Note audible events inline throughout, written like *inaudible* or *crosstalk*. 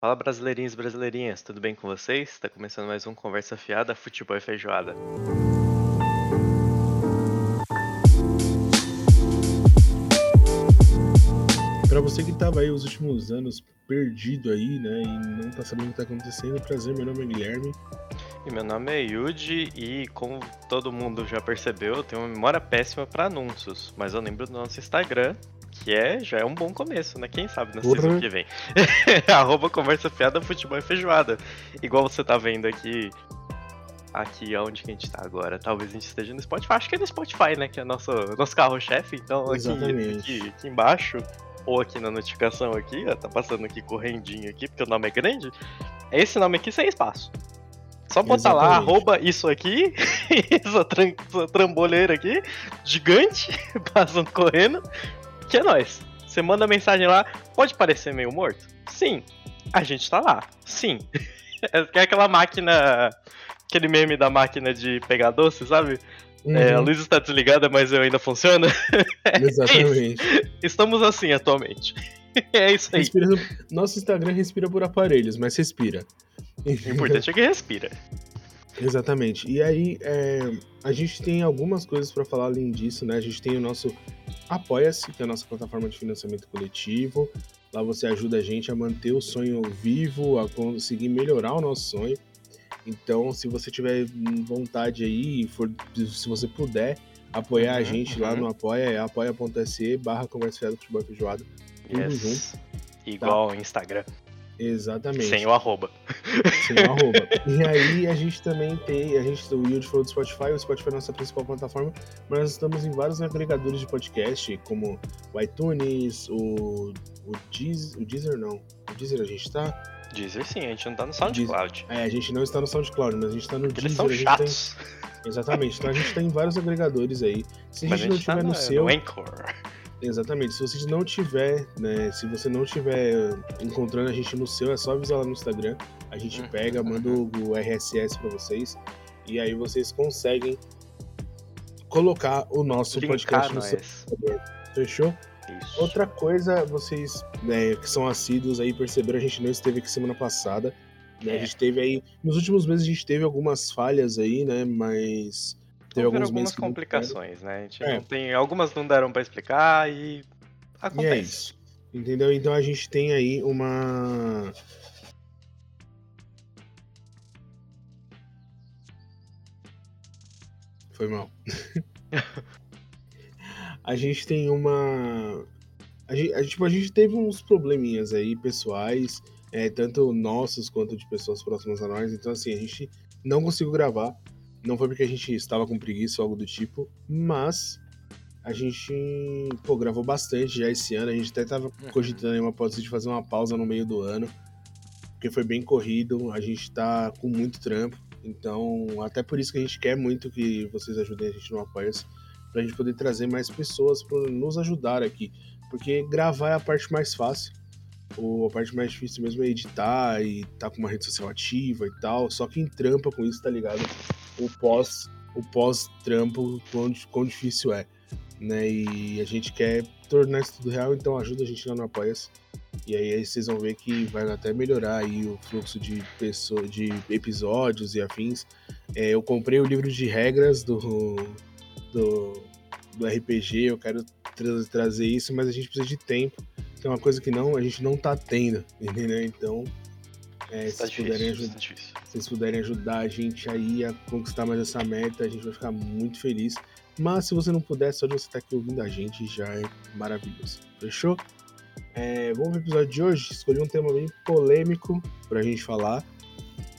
Fala brasileirinhos e brasileirinhas, tudo bem com vocês? Está começando mais um Conversa Fiada, Futebol e Feijoada. Para você que tava aí os últimos anos perdido aí, né, e não tá sabendo o que tá acontecendo, prazer, meu nome é Guilherme. E meu nome é Yuji e como todo mundo já percebeu, eu tenho uma memória péssima para anúncios, mas eu lembro do nosso Instagram, que é, já é um bom começo, né? Quem sabe na season que vem. *laughs* Arroba Conversa Fiada, Futebol e Feijoada. Igual você tá vendo aqui, aqui onde que a gente tá agora. Talvez a gente esteja no Spotify, acho que é no Spotify, né? Que é nosso, nosso carro-chefe, então aqui, aqui, aqui embaixo, ou aqui na notificação aqui, ó, tá passando aqui correndinho aqui, porque o nome é grande. É esse nome aqui sem espaço. Só botar lá, Exatamente. arroba isso aqui, *laughs* essa, tran essa tramboleira aqui, gigante, *laughs* passando correndo, que é nóis. Você manda mensagem lá, pode parecer meio morto? Sim. A gente tá lá. Sim. *laughs* É aquela máquina. Aquele meme da máquina de pegar doce, sabe? É, a Uhum, luz está desligada, mas eu ainda funciona. *laughs* Exatamente. Estamos assim atualmente. *laughs* É isso aí. Respira- Nosso Instagram respira por aparelhos, mas respira. O importante é que respira. Exatamente. E aí, é, a gente tem algumas coisas para falar além disso, né? A gente tem o nosso Apoia-se, que é a nossa plataforma de financiamento coletivo. Lá você ajuda a gente a manter o sonho vivo, a conseguir melhorar o nosso sonho. Então, se você tiver vontade aí, for, se você puder apoiar a Uhum, gente lá uhum. no Apoia, é apoia.se barra conversa fiada futebol feijoada. Tudo Yes. Igual o Instagram. Exatamente. Sem o arroba. *laughs* Sem o arroba. E *laughs* aí a gente também tem, a gente, o Yudi falou do Spotify, o Spotify é a nossa principal plataforma, mas nós estamos em vários agregadores de podcast, como o iTunes, o, o, Deezer, o Deezer não, o Deezer a gente tá, Deezer sim, a gente não tá no SoundCloud. é, a gente não está no SoundCloud, mas a gente tá no Eles Deezer, são a gente chatos. tem, exatamente, então a gente tá em vários agregadores aí, se a Mas gente não tá tiver no, seu, no Anchor. Exatamente. Se você não tiver, né? Se você não tiver encontrando a gente no seu, é só avisar lá no Instagram. A gente Uhum, pega, manda o, RSS pra vocês. E aí vocês conseguem colocar o nosso Linkar podcast no seu. Fechou? Isso. Outra coisa, vocês né, que são assíduos aí perceberam, a gente não esteve aqui semana passada. né, A É. gente teve aí. Nos últimos meses a gente teve algumas falhas aí, né? Mas. Teve alguns algumas complicações, né? A gente É. não tem, algumas não deram pra explicar e E acontece. é isso. Entendeu? Então a gente tem aí uma. Foi mal. *laughs* a gente tem uma. A gente, a, tipo, a gente teve uns probleminhas aí pessoais, é, tanto nossos quanto de pessoas próximas a nós. Então, assim, a gente não conseguiu gravar. Não foi porque a gente estava com preguiça ou algo do tipo, mas a gente, pô, gravou bastante já esse ano. A gente até tava cogitando aí uma hipótese de fazer uma pausa no meio do ano, porque foi bem corrido. A gente tá com muito trampo. Então, até por isso que a gente quer muito que vocês ajudem a gente no Apoia-se, pra gente poder trazer mais pessoas para nos ajudar aqui. Porque gravar é a parte mais fácil. Ou a parte mais difícil mesmo é editar e tá com uma rede social ativa e tal. Só quem trampa com isso, tá ligado? O pós, o pós-trampo, quão, quão difícil é. Né? E a gente quer tornar isso tudo real, então ajuda a gente lá no Apoia-se. E aí, vocês vão ver que vai até melhorar aí o fluxo de, pessoa, de episódios e afins. É, eu comprei o livro de regras do, do, do RPG, eu quero tra- trazer isso, mas a gente precisa de tempo, que é uma coisa que não, a gente não tá tendo, *laughs* entendeu? Então, é, se Tá vocês puderem difícil, ajudar tá se vocês puderem ajudar a gente aí a conquistar mais essa meta, a gente vai ficar muito feliz. Mas se você não puder, só de você estar aqui ouvindo a gente já é maravilhoso. Fechou? É, vamos pro episódio de hoje. Escolhi um tema bem polêmico pra gente falar.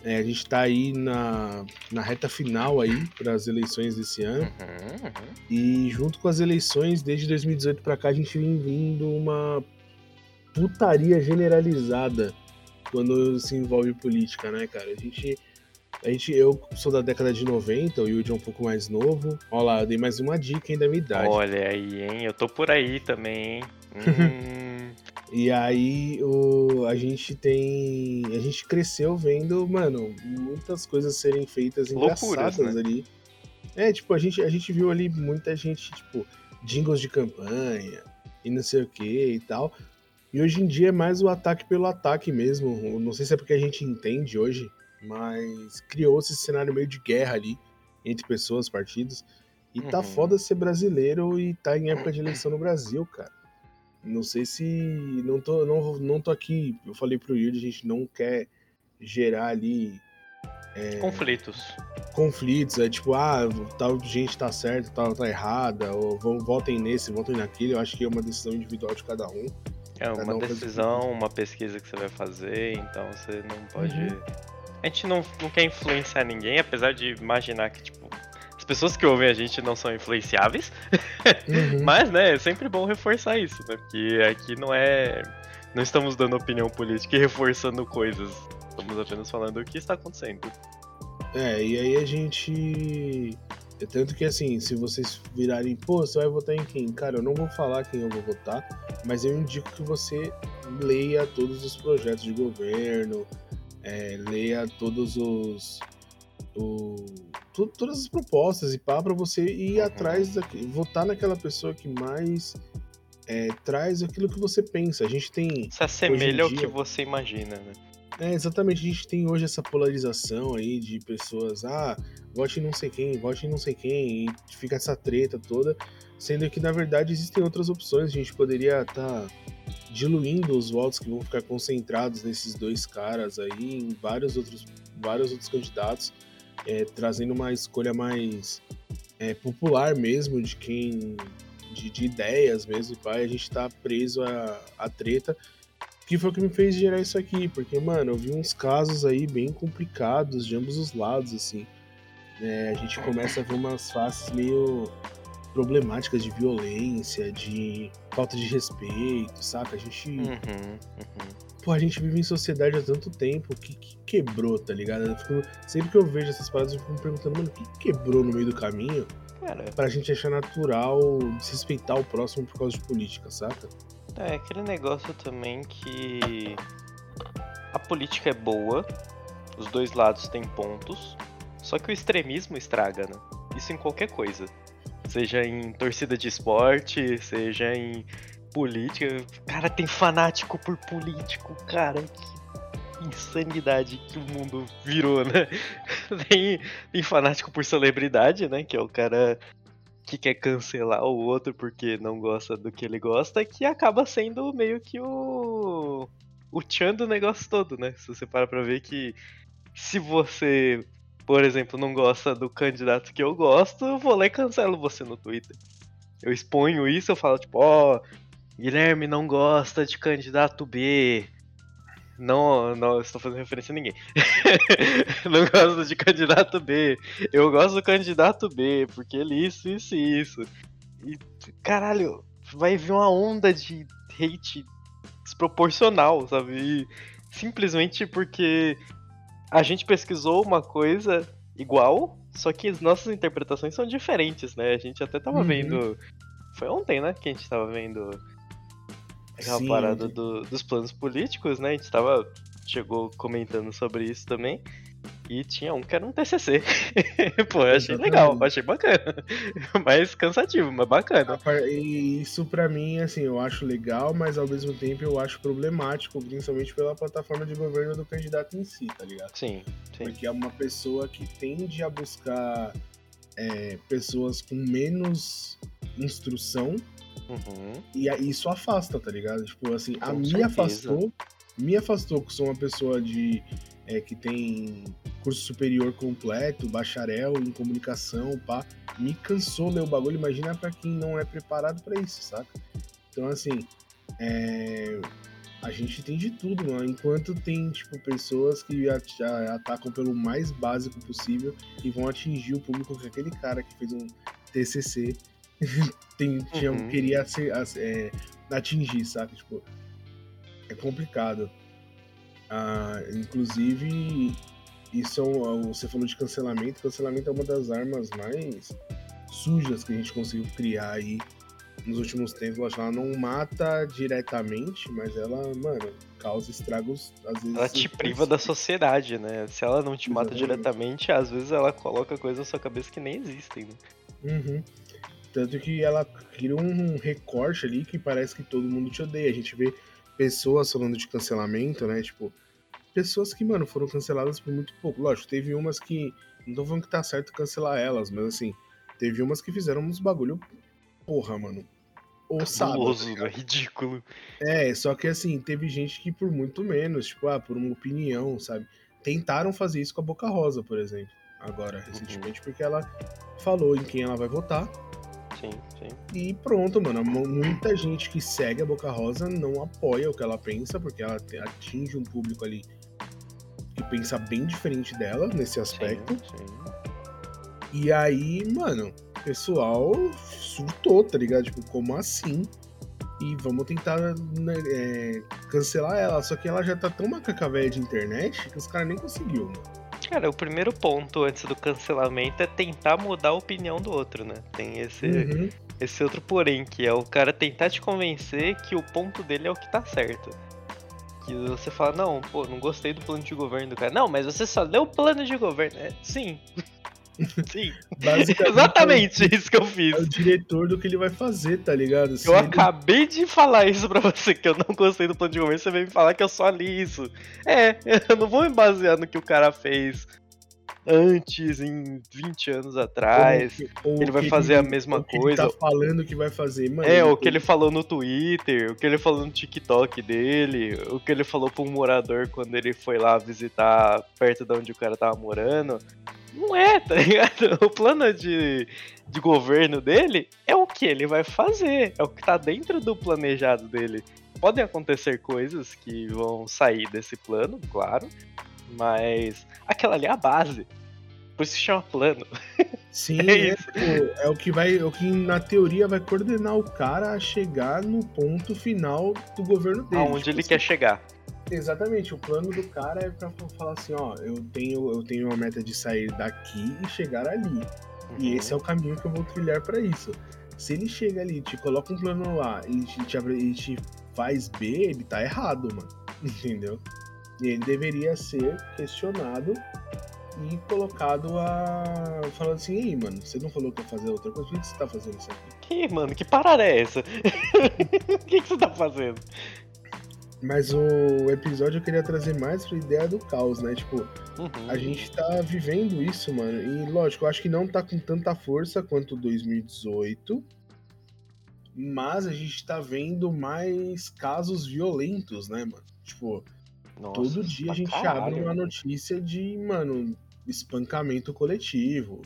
É, a gente tá aí na, na reta final aí para as eleições desse ano. Uhum, uhum. E junto com as eleições, desde 2018 pra cá, a gente vem vindo uma putaria generalizada quando se envolve política, né, cara? A gente. A gente, eu sou da década de 90, o Yudi é um pouco mais novo. Olha lá, eu dei mais uma dica hein, da minha idade. Olha aí, hein? Eu tô por aí também, hein? *laughs* Hum, E aí o, a gente tem. A gente cresceu vendo, mano, muitas coisas serem feitas Loucuras, engraçadas né? ali. É, tipo, a gente, a gente viu ali muita gente, tipo, jingles de campanha e não sei o que e tal. E hoje em dia é mais o ataque pelo ataque mesmo. Não sei se é porque a gente entende hoje, mas criou-se esse cenário meio de guerra ali entre pessoas, partidos. E tá uhum. foda ser brasileiro e tá em época de eleição no Brasil, cara. Não sei se. Não tô, não, não tô aqui. Eu falei pro Yuri, a gente não quer gerar ali. É, conflitos. Conflitos, é tipo, ah, tal gente tá certa, tal tá errada, ou vão, votem nesse, votem naquele. Eu acho que é uma decisão individual de cada um. É uma um decisão, uma pesquisa que você vai fazer, então você não pode. Uhum. A gente não, não quer influenciar ninguém, apesar de imaginar que, tipo, as pessoas que ouvem a gente não são influenciáveis. Uhum. *laughs* Mas, né, é sempre bom reforçar isso, né? Porque aqui não é. Não estamos dando opinião política e reforçando coisas. Estamos apenas falando o que está acontecendo. É, e aí a gente. É tanto que assim, se vocês virarem, pô, você vai votar em quem? Cara, eu não vou falar quem eu vou votar, mas eu indico que você leia todos os projetos de governo, é, leia todos os. O, tu, todas as propostas e pá, pra você ir uhum. atrás, daqui, votar naquela pessoa que mais é, traz aquilo que você pensa. A gente tem. Se assemelha ao que você imagina, né? É, exatamente, a gente tem hoje essa polarização aí de pessoas, ah, vote em não sei quem, vote em não sei quem, e fica essa treta toda, sendo que na verdade existem outras opções, a gente poderia estar tá diluindo os votos que vão ficar concentrados nesses dois caras aí, em vários outros, vários outros candidatos, é, trazendo uma escolha mais é, popular mesmo de quem. De, de ideias mesmo, e pai, a gente tá preso a treta que foi o que me fez gerar isso aqui, porque, mano, eu vi uns casos aí bem complicados de ambos os lados, assim. É, a gente começa a ver umas faces meio problemáticas de violência, de falta de respeito, saca? A gente. Uhum, uhum. Pô, a gente vive em sociedade há tanto tempo que, que quebrou, tá ligado? Fico, sempre que eu vejo essas paradas, eu fico me perguntando, mano, o que quebrou no meio do caminho Cara. pra gente achar natural desrespeitar o próximo por causa de política, saca? É, aquele negócio também que a política é boa, os dois lados têm pontos, só que o extremismo estraga, né? Isso em qualquer coisa. Seja em torcida de esporte, seja em política. Cara, tem fanático por político, cara. Que insanidade que o mundo virou, né? *laughs* Tem, tem fanático por celebridade, né? Que é o cara que quer cancelar o outro porque não gosta do que ele gosta, que acaba sendo meio que o. o tchan do negócio todo, né? Se você para pra ver que se você, por exemplo, não gosta do candidato que eu gosto, eu vou lá e cancelo você no Twitter. Eu exponho isso, eu falo tipo, ó, oh, Guilherme não gosta de candidato B. Não, não estou fazendo referência a ninguém. *laughs* não gosto de candidato B. Eu gosto do candidato B, porque ele isso, isso e isso. E, caralho, vai vir uma onda de hate desproporcional, sabe? E simplesmente porque a gente pesquisou uma coisa igual, só que as nossas interpretações são diferentes, né? A gente até tava uhum. vendo. Foi ontem, né? Que a gente tava vendo aquela Sim, parada do, dos planos políticos, né? A gente tava. Chegou comentando sobre isso também. E tinha um que era um TCC. *laughs* Pô, eu achei legal, achei bacana. *laughs* mais cansativo, mas bacana. E isso para mim, assim, eu acho legal, mas ao mesmo tempo eu acho problemático, principalmente pela plataforma de governo do candidato em si, tá ligado? Sim, sim. Porque é uma pessoa que tende a buscar é, pessoas com menos instrução Uhum. E isso afasta, tá ligado? Tipo, assim, Com a me afastou. Me afastou que sou uma pessoa de. É, que tem curso superior completo, bacharel em comunicação, pá. Me cansou ler o bagulho. Imagina para quem não é preparado para isso, saca? Então, assim. É, a gente tem de tudo, mano. Enquanto tem, tipo, pessoas que atacam pelo mais básico possível e vão atingir o público que aquele cara que fez um TCC *laughs* tem, tinha, uhum. queria ser, é, atingir, sabe? Tipo, é complicado. Ah, inclusive, isso é você falou de cancelamento. Cancelamento é uma das armas mais sujas que a gente conseguiu criar aí nos últimos tempos. Ela não mata diretamente, mas ela, mano, causa estragos às vezes. Ela te priva da sociedade, né? Se ela não te mata diretamente, às vezes ela coloca coisas na sua cabeça que nem existem. Né? Uhum. Tanto que ela cria um recorte ali que parece que todo mundo te odeia. A gente vê pessoas falando de cancelamento, né? Tipo, pessoas que, mano, foram canceladas por muito pouco. Lógico, teve umas que. Não tô falando que tá certo cancelar elas, mas assim, teve umas que fizeram uns bagulho. Porra, mano. Ossado. Cabuloso, tá é ridículo. É, só que assim, teve gente que por muito menos, tipo, ah, por uma opinião, sabe? Tentaram fazer isso com a Boca Rosa, por exemplo, agora, recentemente, porque ela falou em quem ela vai votar. Sim, sim. E pronto, mano. mu- Muita gente que segue a Boca Rosa não apoia o que ela pensa, porque ela atinge um público ali que pensa bem diferente dela nesse aspecto. Sim, sim. E aí, mano, o pessoal surtou, tá ligado? Tipo, como assim? E vamos tentar né, é, cancelar ela. Só que ela já tá tão macaca velha de internet que os caras nem conseguiu, mano. Cara, o primeiro ponto antes do cancelamento é tentar mudar a opinião do outro, né? Tem esse, Uhum. esse outro porém, que é o cara tentar te convencer que o ponto dele é o que tá certo. Que você fala, não, pô, não gostei do plano de governo do cara. Não, mas você só leu o plano de governo. É, sim. Sim. Basicamente, Exatamente isso que eu fiz. É o diretor do que ele vai fazer, tá ligado? Se Eu ele- acabei de falar isso pra você, que eu não gostei do plano de governo, você veio me falar que eu só li isso. É, *laughs* eu não vou me basear no que o cara fez antes, em 20 anos atrás. ou ele vai que fazer a mesma que coisa. Ele tá falando que vai fazer, mano. É, o que ele falou no Twitter, o que ele falou no TikTok dele, o que ele falou pra um morador quando ele foi lá visitar perto de onde o cara tava morando. Não é, tá ligado? *laughs* O plano de, de governo dele é o que ele vai fazer, é o que tá dentro do planejado dele. Podem acontecer coisas que vão sair desse plano, claro, mas aquela ali é a base. Por isso se chama plano. *laughs* Sim, É é, é o que vai, é o que na teoria vai coordenar o cara a chegar no ponto final do governo dele. Aonde Tipo ele assim, quer chegar. Exatamente, o plano do cara é pra falar assim, ó, eu tenho, eu tenho uma meta de sair daqui e chegar ali. E Uhum. esse é o caminho que eu vou trilhar pra isso. Se ele chega ali, te coloca um plano lá e te, e te faz B, ele tá errado, mano. *laughs* Entendeu? E ele deveria ser questionado e colocado a. falando assim, ei, mano, você não falou que ia fazer outra coisa, por que você tá fazendo isso aqui? Que, mano, que parada é essa? *laughs* O que, que você tá fazendo? Mas o episódio eu queria trazer mais pra ideia do caos, né? Tipo, Uhum. A gente tá vivendo isso, mano. E lógico, eu acho que não tá com tanta força quanto 2018. Mas a gente tá vendo mais casos violentos, né, mano? Tipo, Nossa, todo dia a gente caralho. abre uma notícia de, mano, espancamento coletivo.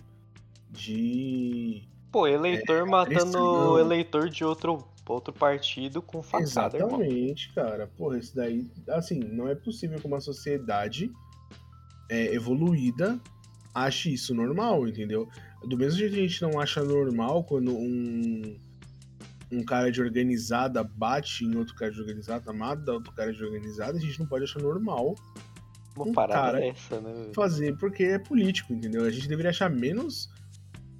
De. Pô, eleitor matando agressão. eleitor de outro, outro partido com facada, irmão. Exatamente, cara. Porra, isso daí. Assim, não é possível que uma sociedade é, evoluída ache isso normal, entendeu? Do mesmo jeito que a gente não acha normal quando um, um cara de organizada bate em outro cara de organizada, mata outro cara de organizada, a gente não pode achar normal Uma um parada dessa, né? fazer porque é político, entendeu? A gente deveria achar menos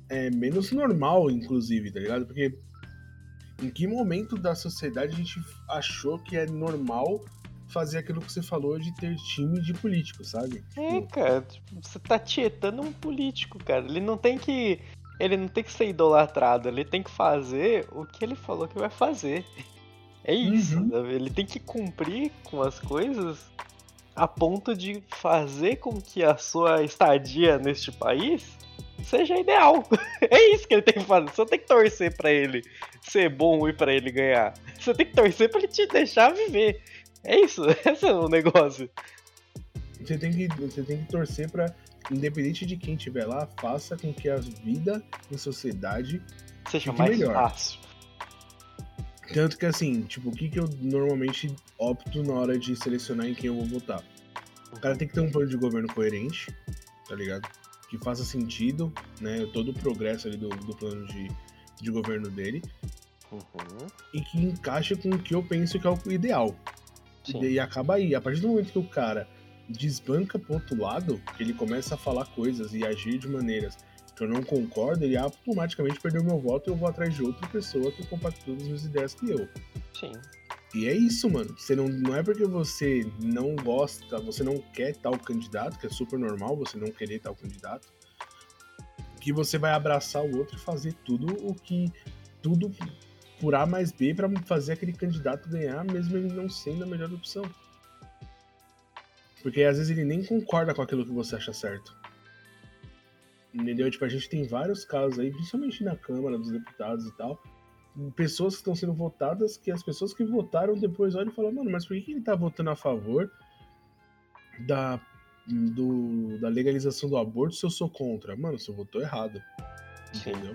é, menos normal, inclusive, tá ligado? Porque em que momento da sociedade a gente achou que é normal fazer aquilo que você falou de ter time de político, sabe? É, cara, tipo, você tá tietando um político, cara. Ele não tem que. Ele não tem que ser idolatrado, ele tem que fazer o que ele falou que vai fazer. É isso, Uhum. sabe? ele tem que cumprir com as coisas a ponto de fazer com que a sua estadia neste país seja ideal. *laughs* É isso que ele tem que fazer. Você tem que torcer pra ele ser bom e pra ele ganhar. Você tem que torcer pra ele te deixar viver. É isso, *laughs* esse é o negócio. você tem que você tem que torcer pra independente de quem estiver lá, faça com que a vida em sociedade Seja mais melhor. fácil. Tanto que assim, tipo, o que, que eu normalmente opto na hora de selecionar em quem eu vou votar? O cara tem que ter um plano de governo coerente, tá ligado? Que faça sentido, né? Todo o progresso ali do, do plano de, de governo dele. Uhum. E que encaixe com o que eu penso que é o ideal. Sim. E, acaba aí. A partir do momento que o cara desbanca pro outro lado, que ele começa a falar coisas e agir de maneiras que eu não concordo, ele automaticamente perdeu meu voto e eu vou atrás de outra pessoa que compactua as mesmas ideias que eu. Sim. E é isso, mano. Você não, não é porque você não gosta, você não quer tal candidato, que é super normal você não querer tal candidato, que você vai abraçar o outro e fazer tudo o que. Tudo por A mais B para fazer aquele candidato ganhar, mesmo ele não sendo a melhor opção. Porque às vezes ele nem concorda com aquilo que você acha certo. Entendeu? Tipo, a gente tem vários casos aí, principalmente na Câmara dos Deputados e tal, pessoas que estão sendo votadas que as pessoas que votaram depois olham e falam, mano, mas por que ele tá votando a favor da, do, da legalização do aborto se eu sou contra? Mano, você votou errado. Sim. Entendeu?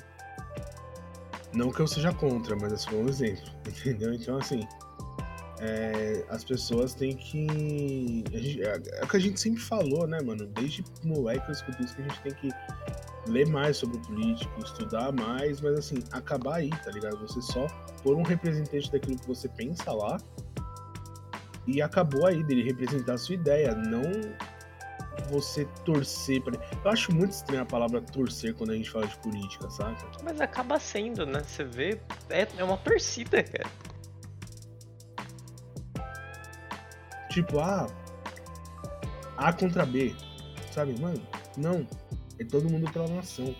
Não que eu seja contra, mas é só um exemplo. *laughs* Entendeu? Então, assim, é, as pessoas têm que. Gente, é, é, o que a gente sempre falou, né, mano? Desde moleque eu escuto isso que a gente tem que ler mais sobre o político, estudar mais, mas assim, acabar aí, tá ligado? Você só pôr um representante daquilo que você pensa lá e acabou aí dele representar a sua ideia, não você torcer para. Eu acho muito estranha a palavra torcer quando a gente fala de política, sabe? Mas acaba sendo, né? Você vê, é, é uma torcida, cara. Tipo, ah, A contra B, sabe? Mano, não. É todo mundo pela nação.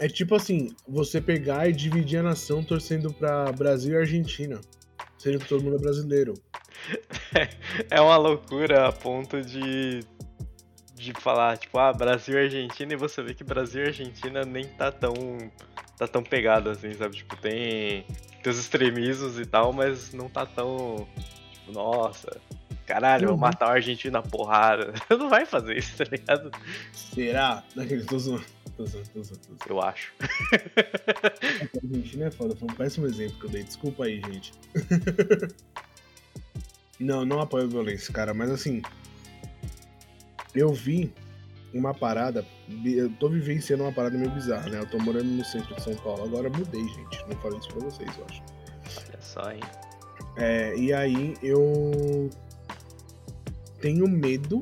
É tipo assim, você pegar e dividir a nação torcendo pra Brasil e Argentina. Sendo que todo mundo é brasileiro. *laughs* É uma loucura a ponto de. de falar, tipo, ah, Brasil e Argentina, e você vê que Brasil e Argentina nem tá tão. tá tão pegado assim, sabe? Tipo, tem. tem os extremismos e tal, mas não tá tão. Tipo, nossa, caralho, vou Uhum. matar o argentino na porrada. *laughs* Não vai fazer isso, tá ligado? Será? Tô zoando. Tô zoando, tô zoando. Eu acho. *laughs* A Argentina é foda, foi um péssimo exemplo que eu dei. Desculpa aí, gente. *laughs* não, não apoio a violência, cara, mas assim. Eu vi uma parada. Eu tô vivenciando uma parada meio bizarra, né? Eu tô morando no centro de São Paulo. Agora mudei, gente. Não falei isso pra vocês, eu acho. Olha só, hein? É, e aí eu tenho medo.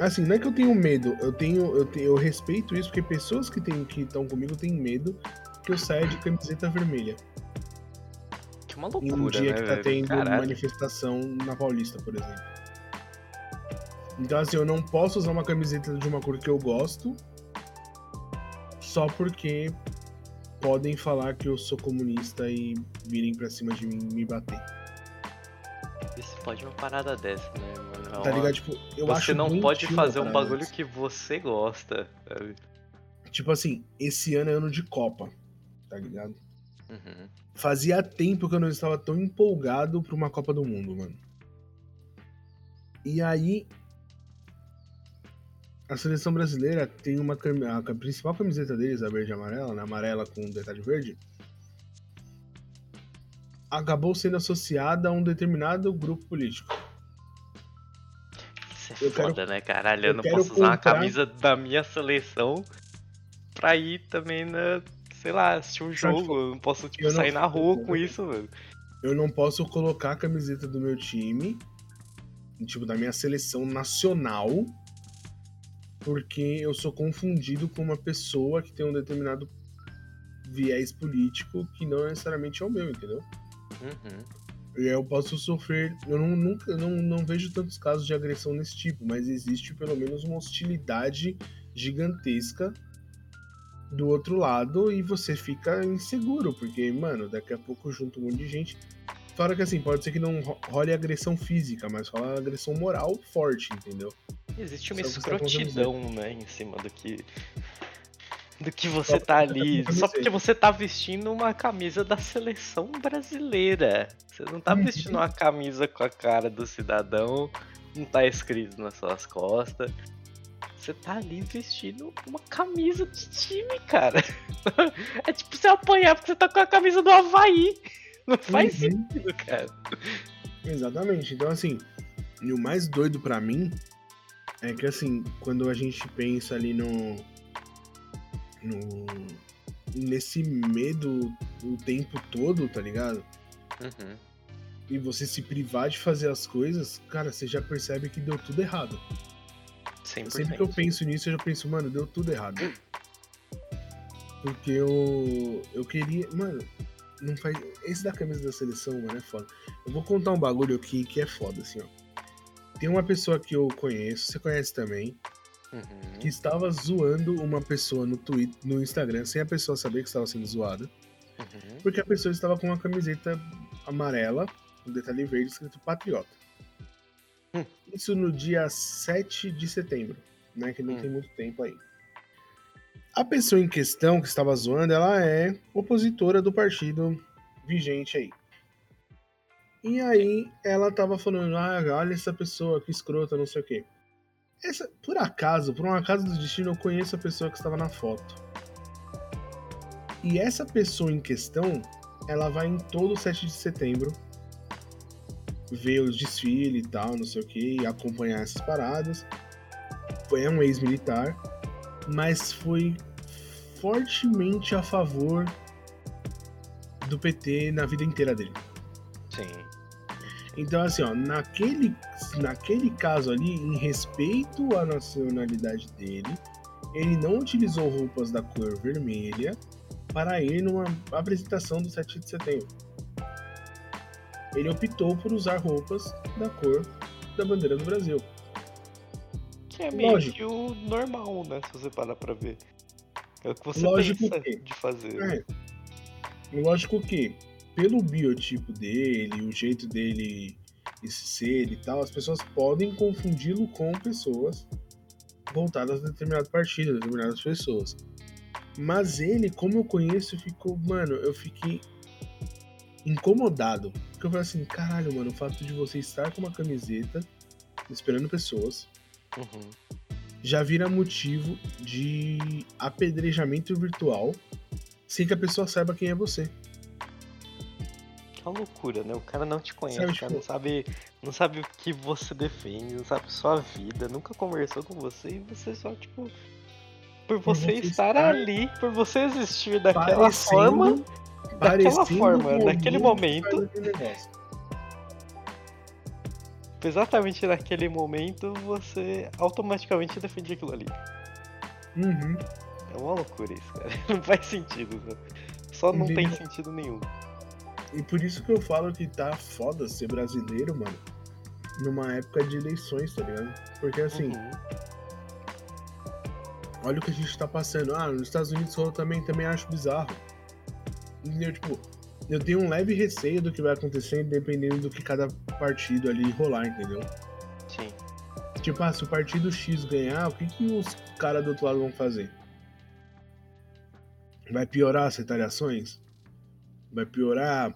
Assim, não é que eu tenho medo, eu tenho, eu, tenho, eu respeito isso porque pessoas que tem, que estão comigo têm medo que eu saia de camiseta vermelha. Que uma Em loucura, um dia né, que tá velho? tendo Caralho. manifestação na Paulista, por exemplo. Então assim, eu não posso usar uma camiseta de uma cor que eu gosto só porque podem falar que eu sou comunista e virem pra cima de mim e me bater. Isso pode uma parada dessa, né, mano? É Tá uma- ligado? Tipo, eu você acho não doentio pode fazer um bagulho dessa. que você gosta, sabe? Tipo assim, esse ano é ano de Copa, tá ligado? Uhum. Fazia tempo que eu não estava tão empolgado pra uma Copa do Mundo, mano. E aí. A seleção brasileira tem uma a principal camiseta deles, a verde e amarela, né? Amarela com detalhe verde. Acabou sendo associada a um determinado grupo político. Isso é Eu quero- foda, né, caralho? Eu, eu não quero posso usar uma comprar- camisa da minha seleção pra ir também na. Sei lá, assistir um jogo. Eu não posso, tipo, não- sair na rua com isso, velho. Eu não posso colocar a camiseta do meu time, tipo, da minha seleção nacional, porque eu sou confundido com uma pessoa que tem um determinado viés político que não necessariamente é o meu, entendeu? Uhum. E aí eu posso sofrer. Eu não, nunca, não, não vejo tantos casos de agressão nesse tipo, mas existe pelo menos uma hostilidade gigantesca do outro lado e você fica inseguro, porque, mano, daqui a pouco junta um monte de gente. Fora que assim, pode ser que não ro- role agressão física, mas rola agressão moral forte, entendeu? Existe uma Só tá a escrotidão, né, em cima do que. Do que você tá você tá ali. Só porque você tá vestindo uma camisa da seleção brasileira. Você não tá Uhum. vestindo uma camisa com a cara do cidadão, não tá escrito nas suas costas. Você tá ali vestindo uma camisa de time, cara. *laughs* É tipo você apanhar porque você tá com a camisa do Havaí. Não faz Uhum. sentido, cara. Exatamente. Então, assim, e o mais doido pra mim é que, assim, quando a gente pensa ali no. No nesse medo o tempo todo, tá ligado? Uhum. E você se privar de fazer as coisas, cara, você já percebe que deu tudo errado. 100%. Sempre que eu penso nisso, eu já penso, mano, deu tudo errado. Porque eu. Eu queria. Mano, não faz. Esse da camisa da seleção, mano, é foda. Eu vou contar um bagulho aqui que é foda, assim, ó. Tem uma pessoa que eu conheço, você conhece também, uhum. que estava zoando uma pessoa no Twitter, no Instagram, sem a pessoa saber que estava sendo zoada. Uhum. Porque a pessoa estava com uma camiseta amarela, um detalhe verde escrito Patriota. Hum. Isso no dia 7 de setembro, né? Que não hum. tem muito tempo aí. A pessoa em questão que estava zoando, ela é opositora do partido vigente aí. E aí ela tava falando, ah, olha essa pessoa, que escrota, não sei o quê. Essa, por acaso, por um acaso do destino, eu conheço a pessoa que estava na foto. E essa pessoa em questão, ela vai em todo o 7 de setembro ver o desfile e tal, não sei o que, acompanhar essas paradas. É um ex-militar, mas foi fortemente a favor do PT na vida inteira dele. Sim. Então, assim, ó, naquele, naquele caso ali, em respeito à nacionalidade dele, ele não utilizou roupas da cor vermelha para ir numa apresentação do 7 de setembro. Ele optou por usar roupas da cor da bandeira do Brasil. Que é meio Lógico. que o normal, né? Se você parar pra ver. É o que você Lógico pensa que, de fazer. É. Lógico que, pelo biotipo dele, o jeito dele ser e tal, as pessoas podem confundi-lo com pessoas voltadas a determinado partido, determinadas pessoas. Mas ele, como eu conheço, ficou, mano, eu fiquei incomodado. Porque eu falei assim, caralho, mano, o fato de você estar com uma camiseta esperando pessoas uhum. já vira motivo de apedrejamento virtual sem que a pessoa saiba quem é você. Que uma loucura, né? O cara não te conhece, sabe, tipo... não sabe, não sabe o que você defende, não sabe sua vida, nunca conversou com você e você só, tipo, por você, você estar, ali, por você existir daquela forma, daquela forma, naquele momento. Exatamente naquele momento, você automaticamente defende aquilo ali. Uhum. É uma loucura isso, cara. *laughs* Não faz sentido. Né? Só não tem sentido nenhum. E por isso que eu falo que tá foda ser brasileiro, mano. Numa época de eleições, tá ligado? Porque assim. Uhum olha o que a gente tá passando. Ah, nos Estados Unidos rolou também, também acho bizarro. Entendeu? Tipo, eu tenho um leve receio do que vai acontecer dependendo do que cada partido ali rolar, entendeu? Sim. Tipo, ah, se o partido X ganhar, o que, que os caras do outro lado vão fazer? Vai piorar as retaliações? Vai piorar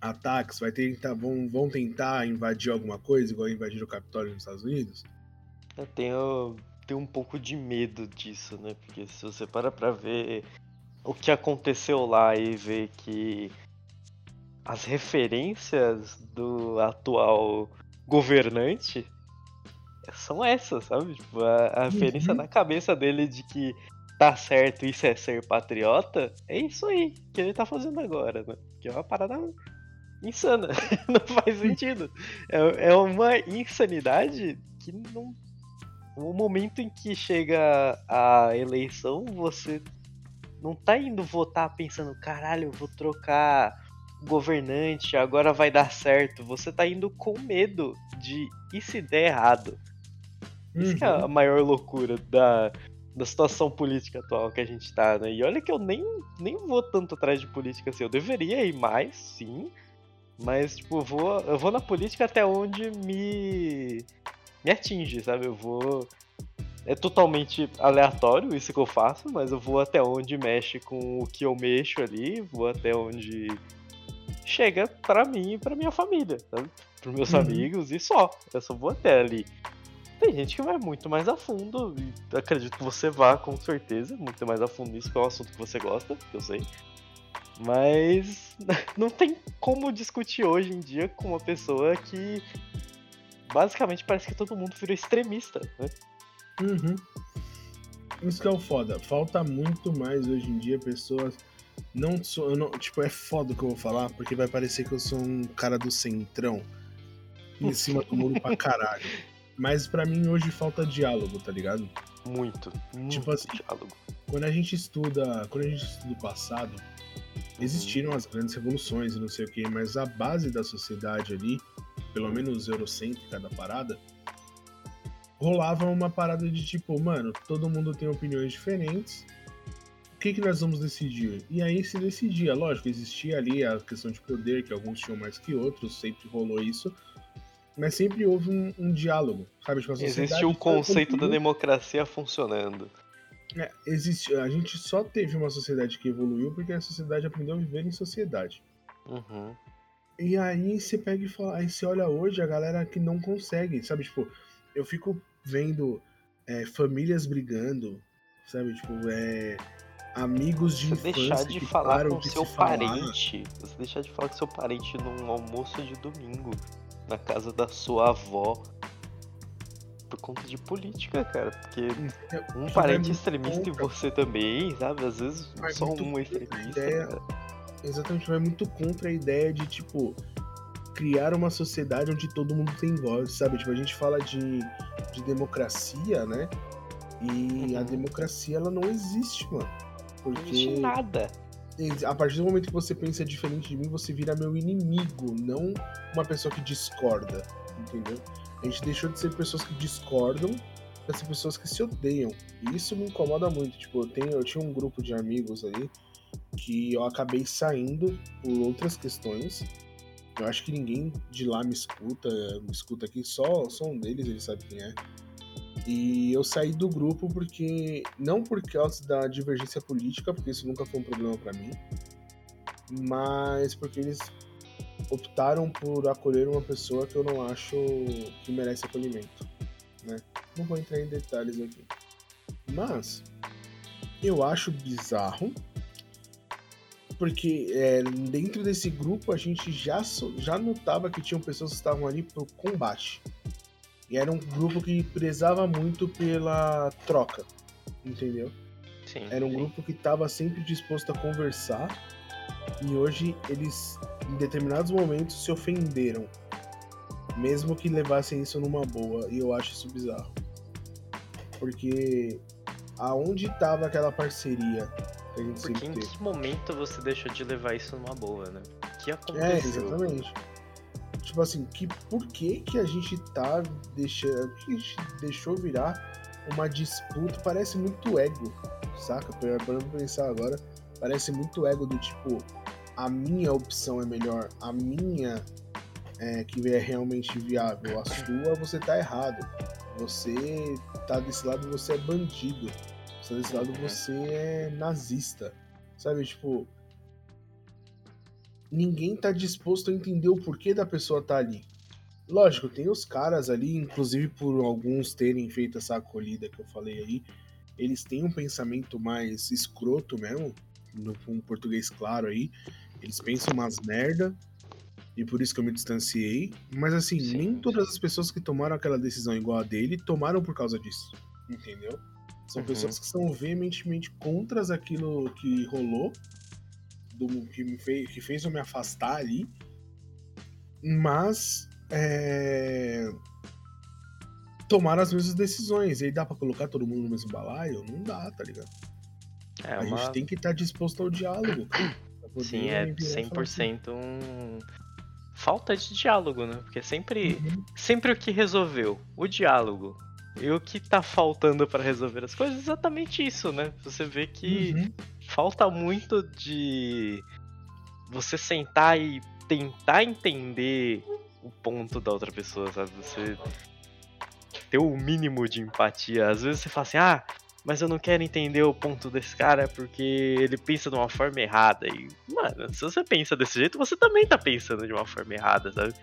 ataques? Vai tentar, vão, vão tentar invadir alguma coisa, igual invadir o Capitólio nos Estados Unidos? Eu tenho ter um pouco de medo disso, né? Porque se você para pra ver o que aconteceu lá e ver que as referências do atual governante são essas, sabe? Tipo, a, a referência uhum. na cabeça dele de que tá certo isso é ser patriota, é isso aí que ele tá fazendo agora, né? Que é uma parada insana. *laughs* não faz sentido. É, é uma insanidade que não o momento em que chega a eleição, você não tá indo votar pensando, caralho, eu vou trocar governante, agora vai dar certo. Você tá indo com medo de e se der errado. Uhum. Isso é a uhum. maior loucura da, da situação política atual que a gente tá, né? E olha que eu nem, nem vou tanto atrás de política assim. Eu deveria ir mais, sim. Mas, tipo, eu vou, eu vou na política até onde me me atinge, sabe? Eu vou. É totalmente aleatório isso que eu faço, mas eu vou até onde mexe com o que eu mexo ali, vou até onde chega para mim e pra minha família, sabe? Pros meus uhum. amigos e só. Eu só vou até ali. Tem gente que vai muito mais a fundo, e acredito que você vá com certeza, muito mais a fundo nisso, que é um assunto que você gosta, que eu sei. Mas *laughs* não tem como discutir hoje em dia com uma pessoa que basicamente parece que todo mundo virou extremista, né? Uhum. Isso que é o foda. Falta muito mais hoje em dia pessoas. Não sou. Não, tipo, é foda o que eu vou falar, porque vai parecer que eu sou um cara do centrão. Em cima do muro pra *laughs* caralho. Mas para mim hoje falta diálogo, tá ligado? Muito. muito tipo assim, diálogo. Quando a gente estuda. Quando a gente estuda o passado, existiram as grandes revoluções e não sei o que, mas a base da sociedade ali pelo menos eurocêntrica da parada, rolava uma parada de tipo, mano, todo mundo tem opiniões diferentes. O que, que nós vamos decidir? E aí se decidia, lógico, existia ali a questão de poder, que alguns tinham mais que outros, sempre rolou isso. Mas sempre houve um, um diálogo, sabe? Tipo, Existe o conceito da democracia funcionando. É, existe, a gente só teve uma sociedade que evoluiu porque a sociedade aprendeu a viver em sociedade. Uhum. E aí você pega e fala, aí você olha hoje a galera que não consegue, sabe? Tipo, eu fico vendo é, famílias brigando, sabe? Tipo, é, amigos de você infância deixar de que falar com seu se falar. parente. Você deixar de falar com seu parente num almoço de domingo. Na casa da sua avó. Por conta de política, cara. Porque um Isso parente extremista e contra- você também, sabe? Às vezes Vai só um a extremista. ideia. cara. Exatamente, vai muito contra a ideia de, tipo, criar uma sociedade onde todo mundo tem voz, sabe? Tipo, a gente fala de, de democracia, né? E a Uhum. democracia, ela não existe, mano. Não existe Porque nada. A partir do momento que você pensa diferente de mim, você vira meu inimigo, não uma pessoa que discorda, entendeu? A gente deixou de ser pessoas que discordam pra ser pessoas que se odeiam. E isso me incomoda muito. Tipo, eu, tenho, eu tinha um grupo de amigos aí que eu acabei saindo por outras questões. Eu acho que ninguém de lá me escuta, me escuta aqui, só, só um deles, ele sabe quem é. E eu saí do grupo porque. Não por causa da divergência política, porque isso nunca foi um problema pra mim. Mas porque eles optaram por acolher uma pessoa que eu não acho que merece acolhimento. Né? Não vou entrar em detalhes aqui. Mas eu acho bizarro. Porque é, dentro desse grupo a gente já, já notava que tinham pessoas que estavam ali pro combate. E era um grupo que prezava muito pela troca, entendeu? Sim. Era um sim. grupo que estava sempre disposto a conversar. E hoje eles, em determinados momentos, se ofenderam. Mesmo que levassem isso numa boa. E eu acho isso bizarro. Porque aonde estava aquela parceria que a gente Porque sempre em teve? que momento você deixou de levar isso numa boa, né? O que É, aconteceu? exatamente. Tipo assim, que, por que que a gente tá deixando. Que a gente deixou virar uma disputa? Parece muito ego, saca? Pra pensar agora, parece muito ego do tipo, a minha opção é melhor, a minha é que é realmente viável, a sua você tá errado. Você tá desse lado, você é bandido. Você tá desse lado, Uhum. você é nazista. Sabe, tipo, ninguém tá disposto a entender o porquê da pessoa tá ali. Lógico, tem os caras ali, inclusive por alguns terem feito essa acolhida que eu falei aí, eles têm um pensamento mais escroto mesmo, no um português claro aí. Eles pensam umas merda, e por isso que eu me distanciei. Mas assim, Sim, nem sim. todas as pessoas que tomaram aquela decisão igual a dele tomaram por causa disso. Entendeu? São Uhum. pessoas que são veementemente contras aquilo que rolou, do, que, me fez, que fez eu me afastar ali. Mas é, tomaram as mesmas decisões. E aí dá pra colocar todo mundo no mesmo balaio? Não dá, tá ligado? É a uma... gente tem que estar disposto ao diálogo. cara, Sim, é virar e falar assim, 100% um... falta de diálogo, né? Porque sempre, "Uhum, sempre o que resolveu, o diálogo. E o que tá faltando pra resolver as coisas é exatamente isso, né? Você vê que uhum, falta muito de você sentar e tentar entender o ponto da outra pessoa, sabe? Você ter o mínimo de empatia. Às vezes você fala assim, ah, mas eu não quero entender o ponto desse cara porque ele pensa de uma forma errada. E, mano, se você pensa desse jeito, você também tá pensando de uma forma errada, sabe?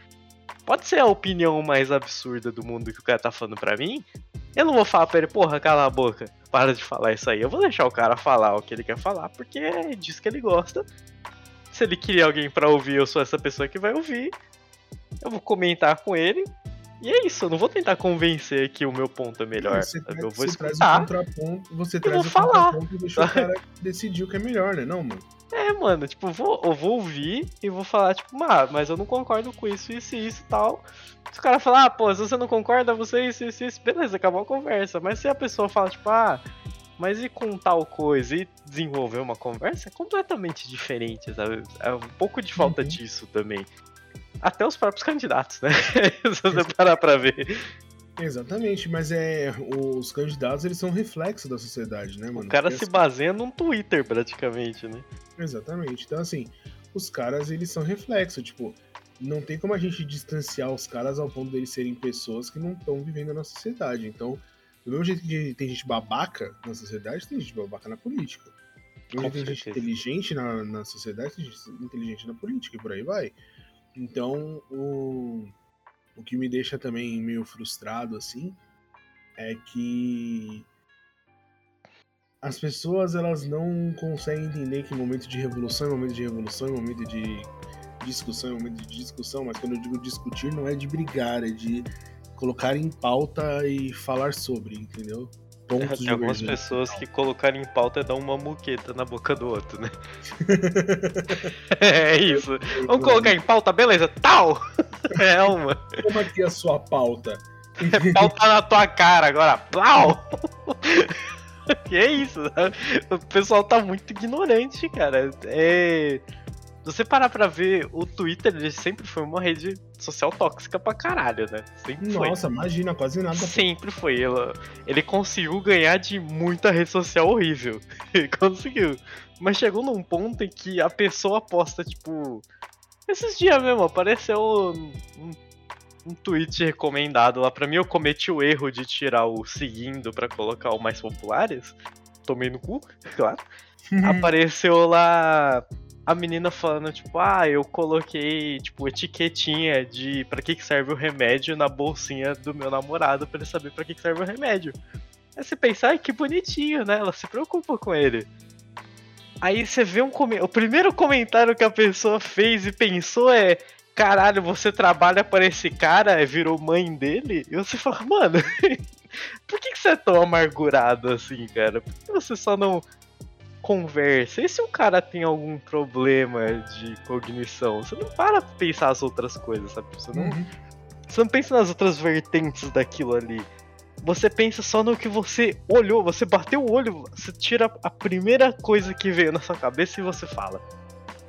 Pode ser a opinião mais absurda do mundo que o cara tá falando pra mim. Eu não vou falar pra ele, porra, cala a boca, para de falar isso aí. Eu vou deixar o cara falar o que ele quer falar, porque é disso que ele gosta. Se ele queria alguém pra ouvir, eu sou essa pessoa que vai ouvir. Eu vou comentar com ele. E é isso, eu não vou tentar convencer que o meu ponto é melhor. Você, traz, eu vou você traz o escutar. contraponto, você Eu traz vou o falar. e deixa o cara *laughs* decidir o que é melhor, né? Não, mano. É, mano, tipo, eu vou, eu vou ouvir e vou falar, tipo, ah, mas eu não concordo com isso, isso e isso e tal. Se o cara falar, ah, pô, se você não concorda, você isso, isso, isso, beleza, acabou a conversa. Mas se a pessoa fala, tipo, ah, mas e com tal coisa e desenvolver uma conversa, é completamente diferente, sabe? É um pouco de falta Uhum. disso também. Até os próprios candidatos, né? *laughs* se você parar pra ver. Exatamente, mas é os candidatos eles são reflexo da sociedade, né, mano? O cara Porque, se assim, baseia num Twitter, praticamente, né? Exatamente. Então, assim, os caras, eles são reflexo. Tipo, não tem como a gente distanciar os caras ao ponto deles serem pessoas que não estão vivendo na sociedade. Então, do mesmo jeito que tem gente babaca na sociedade, tem gente babaca na política. Do mesmo jeito que tem gente inteligente na, na sociedade, tem gente inteligente na política e por aí vai. Então, o, o que me deixa também meio frustrado, assim, é que as pessoas elas não conseguem entender que momento de revolução é momento de revolução, é momento de discussão, é momento de discussão, mas quando eu digo discutir não é de brigar, é de colocar em pauta e falar sobre, entendeu? Pontos Tem algumas pessoas que colocaram em pauta e dão uma muqueta na boca do outro, né? *laughs* *laughs* é isso. Vamos colocar em pauta, beleza? Tal! *laughs* É uma. Como aqui a sua pauta? *laughs* Pauta na tua cara agora. Plau! *laughs* Que é isso? né? O pessoal tá muito ignorante, cara. É. Se você parar pra ver, o Twitter ele sempre foi uma rede social tóxica pra caralho, né? Sempre foi. Nossa, imagina, quase nada. Sempre foi. Ele, ele conseguiu ganhar de muita rede social horrível. Ele conseguiu. Mas chegou num ponto em que a pessoa posta, tipo. Esses dias mesmo, apareceu um, um, um tweet recomendado lá. Pra mim, eu cometi o erro de tirar o seguindo pra colocar o mais populares. Tomei no cu, *laughs* claro. *laughs* Apareceu lá a menina falando, tipo, ah, eu coloquei, tipo, etiquetinha de pra que, que serve o remédio na bolsinha do meu namorado pra ele saber pra que, que serve o remédio. Aí você pensa, ai, que bonitinho, né? Ela se preocupa com ele. Aí você vê um comentário. O primeiro comentário que a pessoa fez e pensou é. Caralho, você trabalha para esse cara, virou mãe dele? E você fala, mano, *laughs* por que, que você é tão amargurado assim, cara? Por que você só não conversa? E se o cara tem algum problema de cognição? Você não para pra pensar as outras coisas, sabe? Você não, Uhum. você não pensa nas outras vertentes daquilo ali. Você pensa só no que você olhou, você bateu o olho, você tira a primeira coisa que veio na sua cabeça e você fala.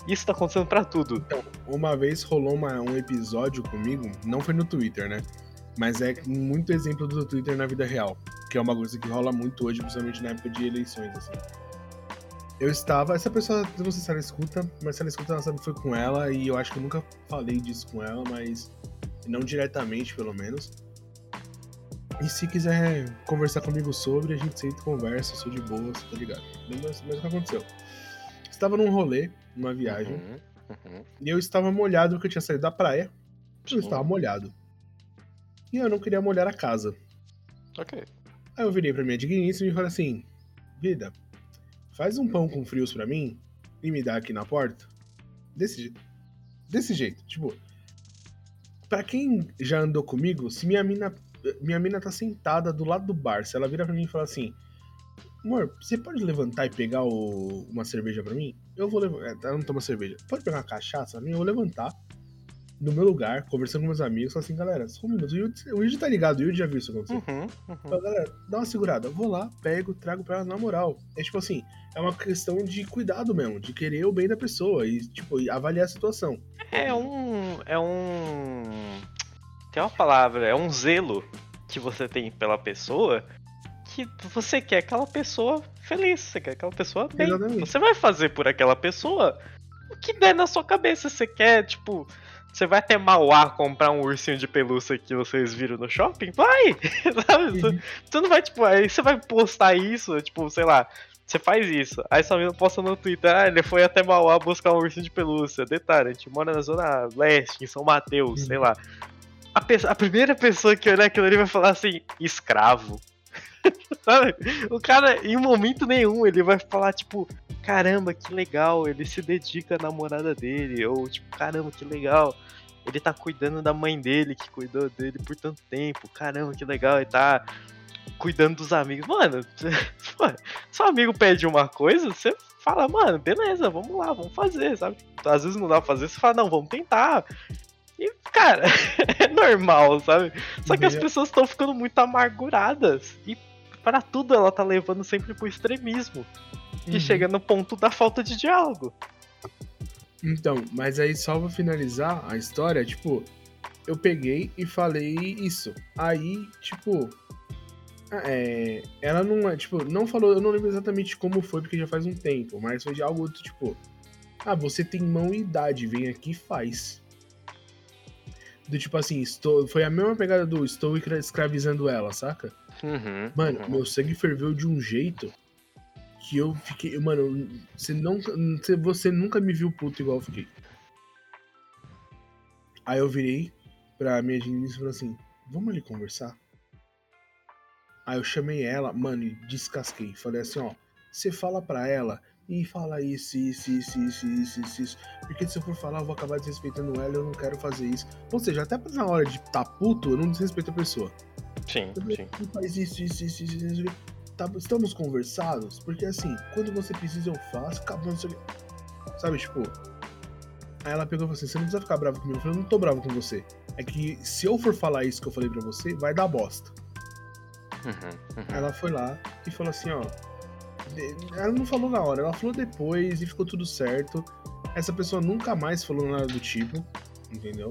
Isso tá acontecendo pra tudo. Uma vez rolou uma- um episódio comigo, não foi no Twitter, né? Mas é muito exemplo do Twitter na vida real. Que é uma coisa que rola muito hoje, principalmente na época de eleições, assim. Eu estava. Essa pessoa, não sei se ela escuta, mas se ela escuta, ela sabe que foi com ela, e eu acho que eu nunca falei disso com ela, mas. Não diretamente, pelo menos. E se quiser conversar comigo sobre, a gente senta e conversa, sou de boa, você tá ligado? Mas, mas o que aconteceu? Estava num rolê, numa viagem. Uhum, uhum. E eu estava molhado porque eu tinha saído da praia. Eu estava molhado. E eu não queria molhar a casa. Ok. Aí eu virei pra minha digníssima e falei assim: Vida, faz um pão com frios pra mim e me dá aqui na porta. Desse, desse jeito. Tipo, pra quem já andou comigo, se minha mina, minha mina tá sentada do lado do bar, se ela vira pra mim e fala assim: Amor, você pode levantar e pegar o- uma cerveja pra mim? Eu vou levantar. Ela não toma cerveja. Pode pegar uma cachaça pra mim? Eu vou levantar no meu lugar, conversando com meus amigos, falar assim, galera, só um minuto. O Yudi, o Yudi tá ligado, o Yudi já viu isso acontecer. Uhum, uhum. Fala, galera, dá uma segurada. Eu vou lá, pego, trago pra ela na moral. É tipo assim, é uma questão de cuidado mesmo, de querer o bem da pessoa e, tipo, e avaliar a situação. É um. É um. Tem uma palavra, é um zelo que você tem pela pessoa que você quer aquela pessoa feliz, você quer aquela pessoa bem. Exatamente. Você vai fazer por aquela pessoa o que der na sua cabeça. Você quer, tipo. Você vai até Mauá comprar um ursinho de pelúcia que vocês viram no shopping? Vai! *laughs* Sabe? Você- Uhum. Você não vai, tipo, aí você vai postar isso, tipo, sei lá, você faz isso. Aí sua menina posta no Twitter, ah, ele foi até Mauá buscar um ursinho de pelúcia. Detalhe, a gente mora na zona leste, em São Mateus, Uhum. sei lá. A, pe- a primeira pessoa que olhar aquilo ali vai falar assim, escravo. *laughs* Sabe? O cara, em momento nenhum, ele vai falar, tipo, caramba, que legal, ele se dedica à namorada dele. Ou, tipo, caramba, que legal. Ele tá cuidando da mãe dele, que cuidou dele por tanto tempo. Caramba, que legal, ele tá cuidando dos amigos. Mano, *laughs* seu amigo pede uma coisa, você fala, mano, beleza, vamos lá, vamos fazer, sabe? Às vezes não dá pra fazer, você fala, não, vamos tentar. E, cara, *laughs* é normal, sabe? Só que as Uhum. pessoas estão ficando muito amarguradas. E para tudo ela tá levando sempre pro extremismo. Que Uhum. chega no ponto da falta de diálogo. Então, mas aí só pra finalizar a história, tipo, eu peguei e falei isso. Aí, tipo. É, ela não, tipo, não falou, eu não lembro exatamente como foi, porque já faz um tempo, mas foi de algo do tipo. Ah, você tem mão e idade, vem aqui e faz. Do tipo assim, estou, foi a mesma pegada do estou escravizando ela, saca? Uhum, Mano, uhum. meu sangue ferveu de um jeito que eu fiquei. Mano, você, não, você nunca me viu puto igual eu fiquei. Aí eu virei pra minha Denise e falei assim: vamos ali conversar? Aí eu chamei ela, mano, e descasquei. Falei assim: ó, você fala pra ela e fala isso, isso, isso, isso, isso, isso, isso. Porque se eu for falar, eu vou acabar desrespeitando ela eu não quero fazer isso. Ou seja, até na hora de tá puto, eu não desrespeito a pessoa. Sim, sim. E faz isso, isso, isso, isso, isso. Tá, estamos conversados? Porque assim, quando você precisa, eu faço, acabou, não sei. Sabe, tipo. Aí ela pegou e falou assim: você não precisa ficar bravo comigo. Eu falei, eu não tô bravo com você. É que se eu for falar isso que eu falei pra você, vai dar bosta. Uhum, Aí uhum. ela foi lá e falou assim, ó. Ela não falou na hora, ela falou depois e ficou tudo certo. Essa pessoa nunca mais falou nada do tipo, entendeu?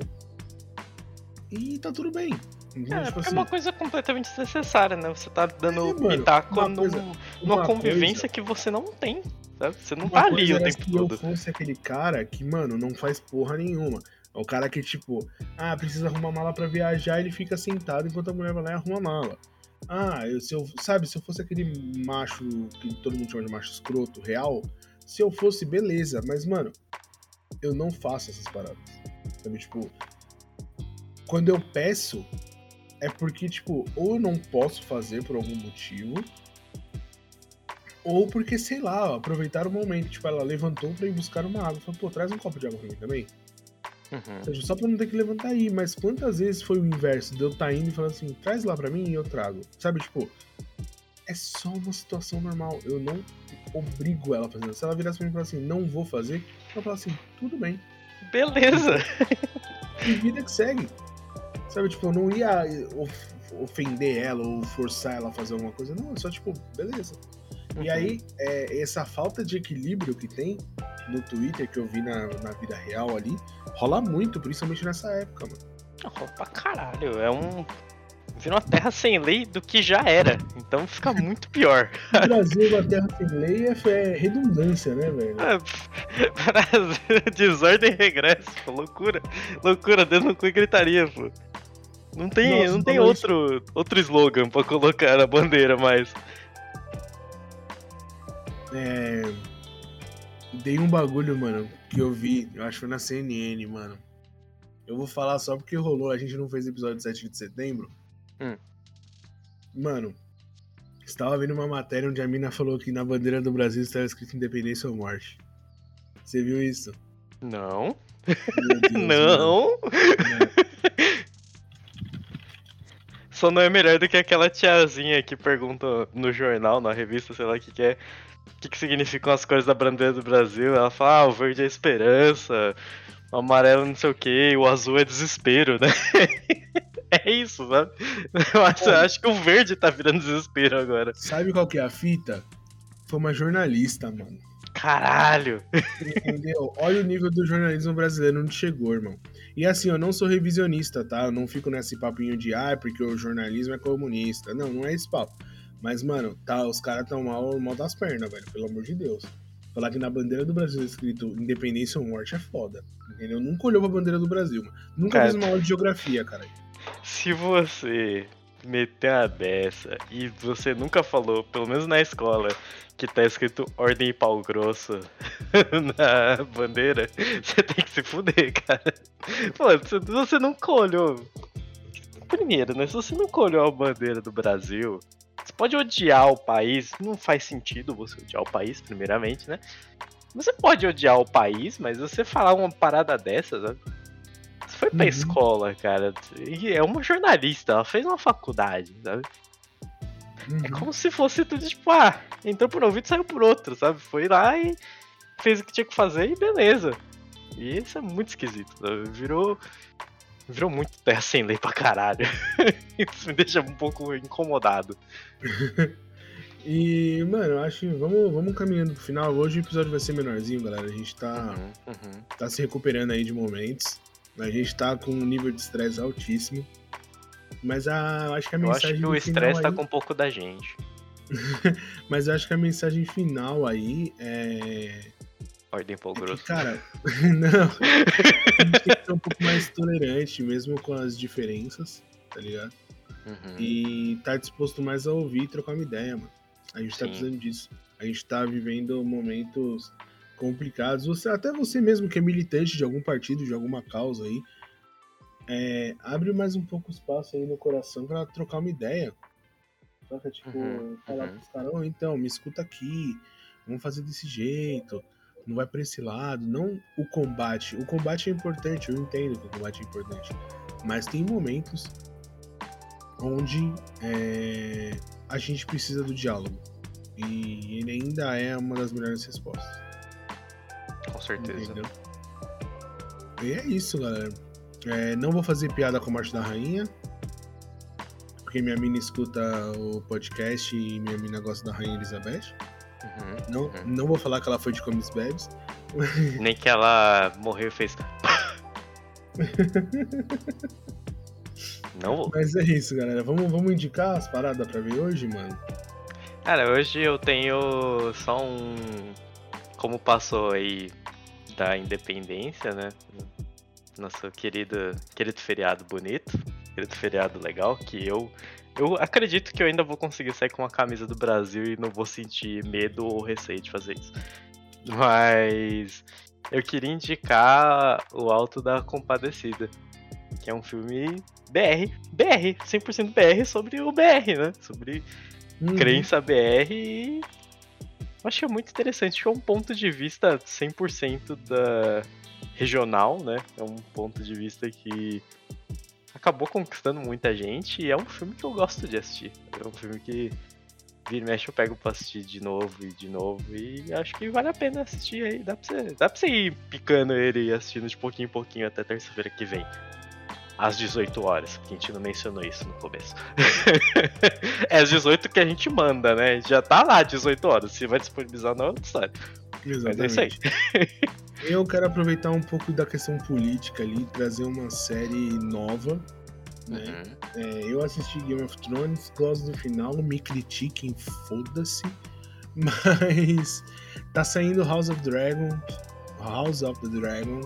E tá tudo bem. É, tipo porque é assim, uma coisa completamente desnecessária, né? Você tá dando É, pitaco uma num- coisa- numa uma convivência coisa- que você não tem. Sabe? Você não tá ali o tempo se eu todo. fosse aquele cara que, mano, não faz porra nenhuma. É o cara que, tipo, ah, precisa arrumar mala pra viajar, ele fica sentado enquanto a mulher vai lá e arruma mala. Ah, eu, se eu, sabe, se eu fosse aquele macho que todo mundo chama de macho escroto, real, se eu fosse, beleza, mas, mano, eu não faço essas paradas. Sabe, tipo, quando eu peço, é porque, tipo, ou eu não posso fazer por algum motivo, ou porque, sei lá, aproveitar o momento. Tipo, ela levantou pra ir buscar uma água. Falou, pô, traz um copo de água pra mim também. Uhum. Ou seja, só pra não ter que levantar aí. Mas quantas vezes foi o inverso? De eu tá indo e falando assim, traz lá pra mim e eu trago. Sabe, tipo, é só uma situação normal. Eu não obrigo ela a fazer. Se ela virasse pra mim e falasse assim, não vou fazer, eu falo assim, tudo bem. Beleza. *laughs* E vida que segue. Sabe, tipo, eu não ia of- ofender ela ou forçar ela a fazer alguma coisa. Não, é só tipo, beleza. E Uhum. aí, é, essa falta de equilíbrio que tem no Twitter, que eu vi na, na vida real ali, rola muito, principalmente nessa época, mano. Oh, pra caralho. É um. Vira uma terra sem lei do que já era. Então fica muito pior. *laughs* No Brasil, a terra sem lei é, é redundância, né, velho? É, Brasil, *laughs* desordem e regresso, pô, loucura. Loucura, dedo no cu e gritaria, pô. Não tem, Nossa, não tem outro, outro slogan pra colocar na bandeira mais. É. Dei um bagulho, mano, que eu vi, eu acho que foi na CNN, mano. Eu vou falar só porque rolou, a gente não fez episódio 7 de setembro. Hum. Mano, estava vendo uma matéria onde a mina falou que na bandeira do Brasil estava escrito independência ou morte. Você viu isso? Não, *laughs* Deus, não. Só não é melhor do que aquela tiazinha que pergunta no jornal, na revista, sei lá o que, que é. O que, que significam as cores da bandeira do Brasil? Ela fala, ah, o verde é esperança, o amarelo não sei o que, o azul é desespero, né? *laughs* é isso, sabe? Eu acho, eu acho que o verde tá virando desespero agora. Sabe qual que é a fita? Foi uma jornalista, mano. Caralho! Entendeu? Olha o nível do jornalismo brasileiro onde chegou, irmão. E assim, eu não sou revisionista, tá? Eu não fico nesse papinho de, ah, porque o jornalismo é comunista. Não, não é esse papo. Mas, mano, tá, os caras tão mal, mal das pernas, velho, pelo amor de Deus. Falar que na bandeira do Brasil é escrito independência ou morte é foda. Entendeu? Nunca olhou pra bandeira do Brasil, mano. Nunca Cara, fez uma aula de geografia, cara. Se você meter uma dessa e você nunca falou, pelo menos na escola, que tá escrito ordem e pau grosso *laughs* na bandeira, você tem que se fuder, cara. Pô, você nunca olhou. Primeiro, né? Se você nunca olhou a bandeira do Brasil, você pode odiar o país, não faz sentido você odiar o país, primeiramente, né? Você pode odiar o país, mas você falar uma parada dessa, sabe? Você foi pra Uhum. escola, cara. E é uma jornalista, ela fez uma faculdade, sabe? Uhum. É como se fosse tudo tipo, ah, entrou por um ouvido e saiu por outro, sabe? Foi lá e fez o que tinha que fazer e beleza. E isso é muito esquisito, sabe? Virou. Virou muito terra sem lei pra caralho. *laughs* isso me deixa um pouco incomodado. *laughs* E, mano, eu acho que vamos, vamos caminhando pro final. Hoje o episódio vai ser menorzinho, galera. A gente tá. Uhum, uhum. tá se recuperando aí de momentos. A gente tá com um nível de estresse altíssimo. Mas a, acho que a Eu mensagem. acho que o estresse tá aí- com um pouco da gente. *laughs* Mas eu acho que a mensagem final aí é. Ordem pau é que, grosso. cara, *laughs* não. A gente tem que ser um pouco mais tolerante, mesmo com as diferenças, tá ligado? Uhum. E tá disposto mais a ouvir e trocar uma ideia, mano. A gente tá Sim. precisando disso. A gente tá vivendo momentos complicados. Você, até você mesmo que é militante de algum partido, de alguma causa aí, é, abre mais um pouco espaço aí no coração pra trocar uma ideia. Saca? Tipo, Uhum, falar uhum. pros caras, "Ô, então, me escuta aqui, vamos fazer desse jeito, não vai pra esse lado. Não o combate. O combate é importante, eu entendo que o combate é importante. Mas tem momentos onde é, a gente precisa do diálogo. E ele ainda é uma das melhores respostas. Com certeza. Entendeu? E é isso, galera. É, não vou fazer piada com a Morte da Rainha. Porque minha mina escuta o podcast e minha mina gosta da Rainha Elizabeth. Uhum. Não, Uhum. não vou falar que ela foi de Comes Bebes. *laughs* Nem que ela morreu e fez. *laughs* Não vou. Mas é isso, galera. Vamos, vamos indicar as paradas pra ver hoje, mano? Cara, hoje eu tenho só um. Como passou aí da independência, né? Nosso querido, querido feriado bonito, querido feriado legal, que eu. Eu acredito que eu ainda vou conseguir sair com uma camisa do Brasil e não vou sentir medo ou receio de fazer isso. Mas eu queria indicar o Alto da Compadecida, que é um filme BR, BR, 100% BR sobre o BR, né? Sobre Uhum. crença BR e que é muito interessante, que é um ponto de vista 100% da regional, né? É um ponto de vista que acabou conquistando muita gente e é um filme que eu gosto de assistir. É um filme que vira e mexe eu pego pra assistir de novo e de novo e acho que vale a pena assistir aí. Dá pra você, dá pra você ir picando ele e assistindo de pouquinho em pouquinho até terça-feira que vem. Às 18 horas, que a gente não mencionou isso no começo. *laughs* é às 18 que a gente manda, né? Já tá lá 18 horas. Se vai disponibilizar não é outra história. Mas é isso aí. *laughs* Eu quero aproveitar um pouco da questão política ali, trazer uma série nova. Né? Uhum. É, eu assisti Game of Thrones, gosto do final, me critiquem, foda-se. *laughs* Mas tá saindo House of Dragon, House of the Dragon.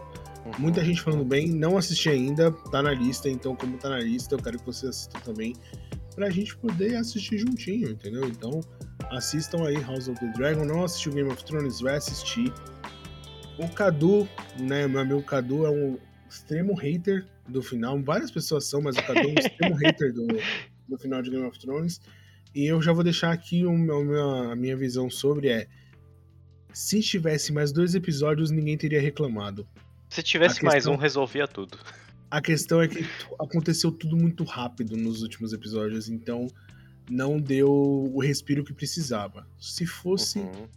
Uhum. Muita gente falando bem, não assisti ainda, tá na lista, então como tá na lista, eu quero que você assista também, pra gente poder assistir juntinho, entendeu? Então assistam aí House of the Dragon, não assistiu Game of Thrones, vai assistir. O Cadu, né, meu amigo Cadu é um extremo hater do final, várias pessoas são, mas o Cadu é um extremo *laughs* hater do, do final de Game of Thrones. E eu já vou deixar aqui meu- a minha, visão sobre é se tivesse mais dois episódios, ninguém teria reclamado. Se tivesse A mais questão- um, resolvia tudo. A questão é que aconteceu tudo muito rápido nos últimos episódios, então não deu o respiro que precisava. Se fosse, Uhum.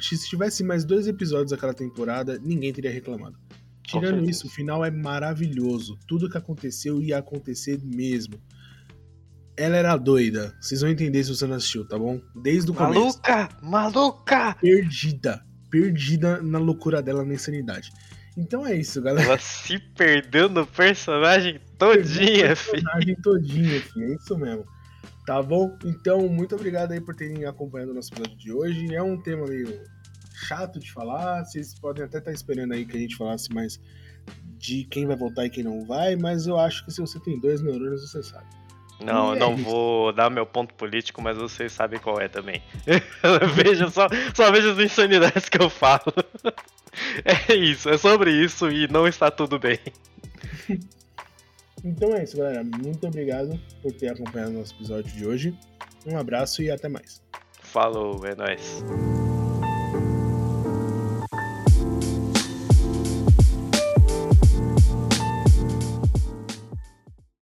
Se tivesse mais dois episódios daquela temporada, ninguém teria reclamado. Tirando isso, o final é maravilhoso. Tudo que aconteceu ia acontecer mesmo. Ela era doida. Vocês vão entender se você não assistiu, tá bom? Desde o começo. Maluca! Maluca! Perdida. Perdida na loucura dela, na insanidade. Então é isso, galera. Ela se perdeu no personagem todinha, filho. personagem todinho, filho. É isso mesmo. Tá bom? Então, muito obrigado aí por terem acompanhado o nosso episódio de hoje. É um tema meio chato de falar. Vocês podem até estar esperando aí que a gente falasse mais de quem vai voltar e quem não vai, mas eu acho que se você tem dois neurônios, você sabe. Não, eu é não isso. vou dar meu ponto político, mas vocês sabem qual é também. *laughs* veja só, só veja as insanidades que eu falo. *laughs* É isso, é sobre isso e não está tudo bem. *laughs* Então é isso, galera. Muito obrigado por ter acompanhado nosso episódio de hoje. Um abraço e até mais. Falou, é nóis.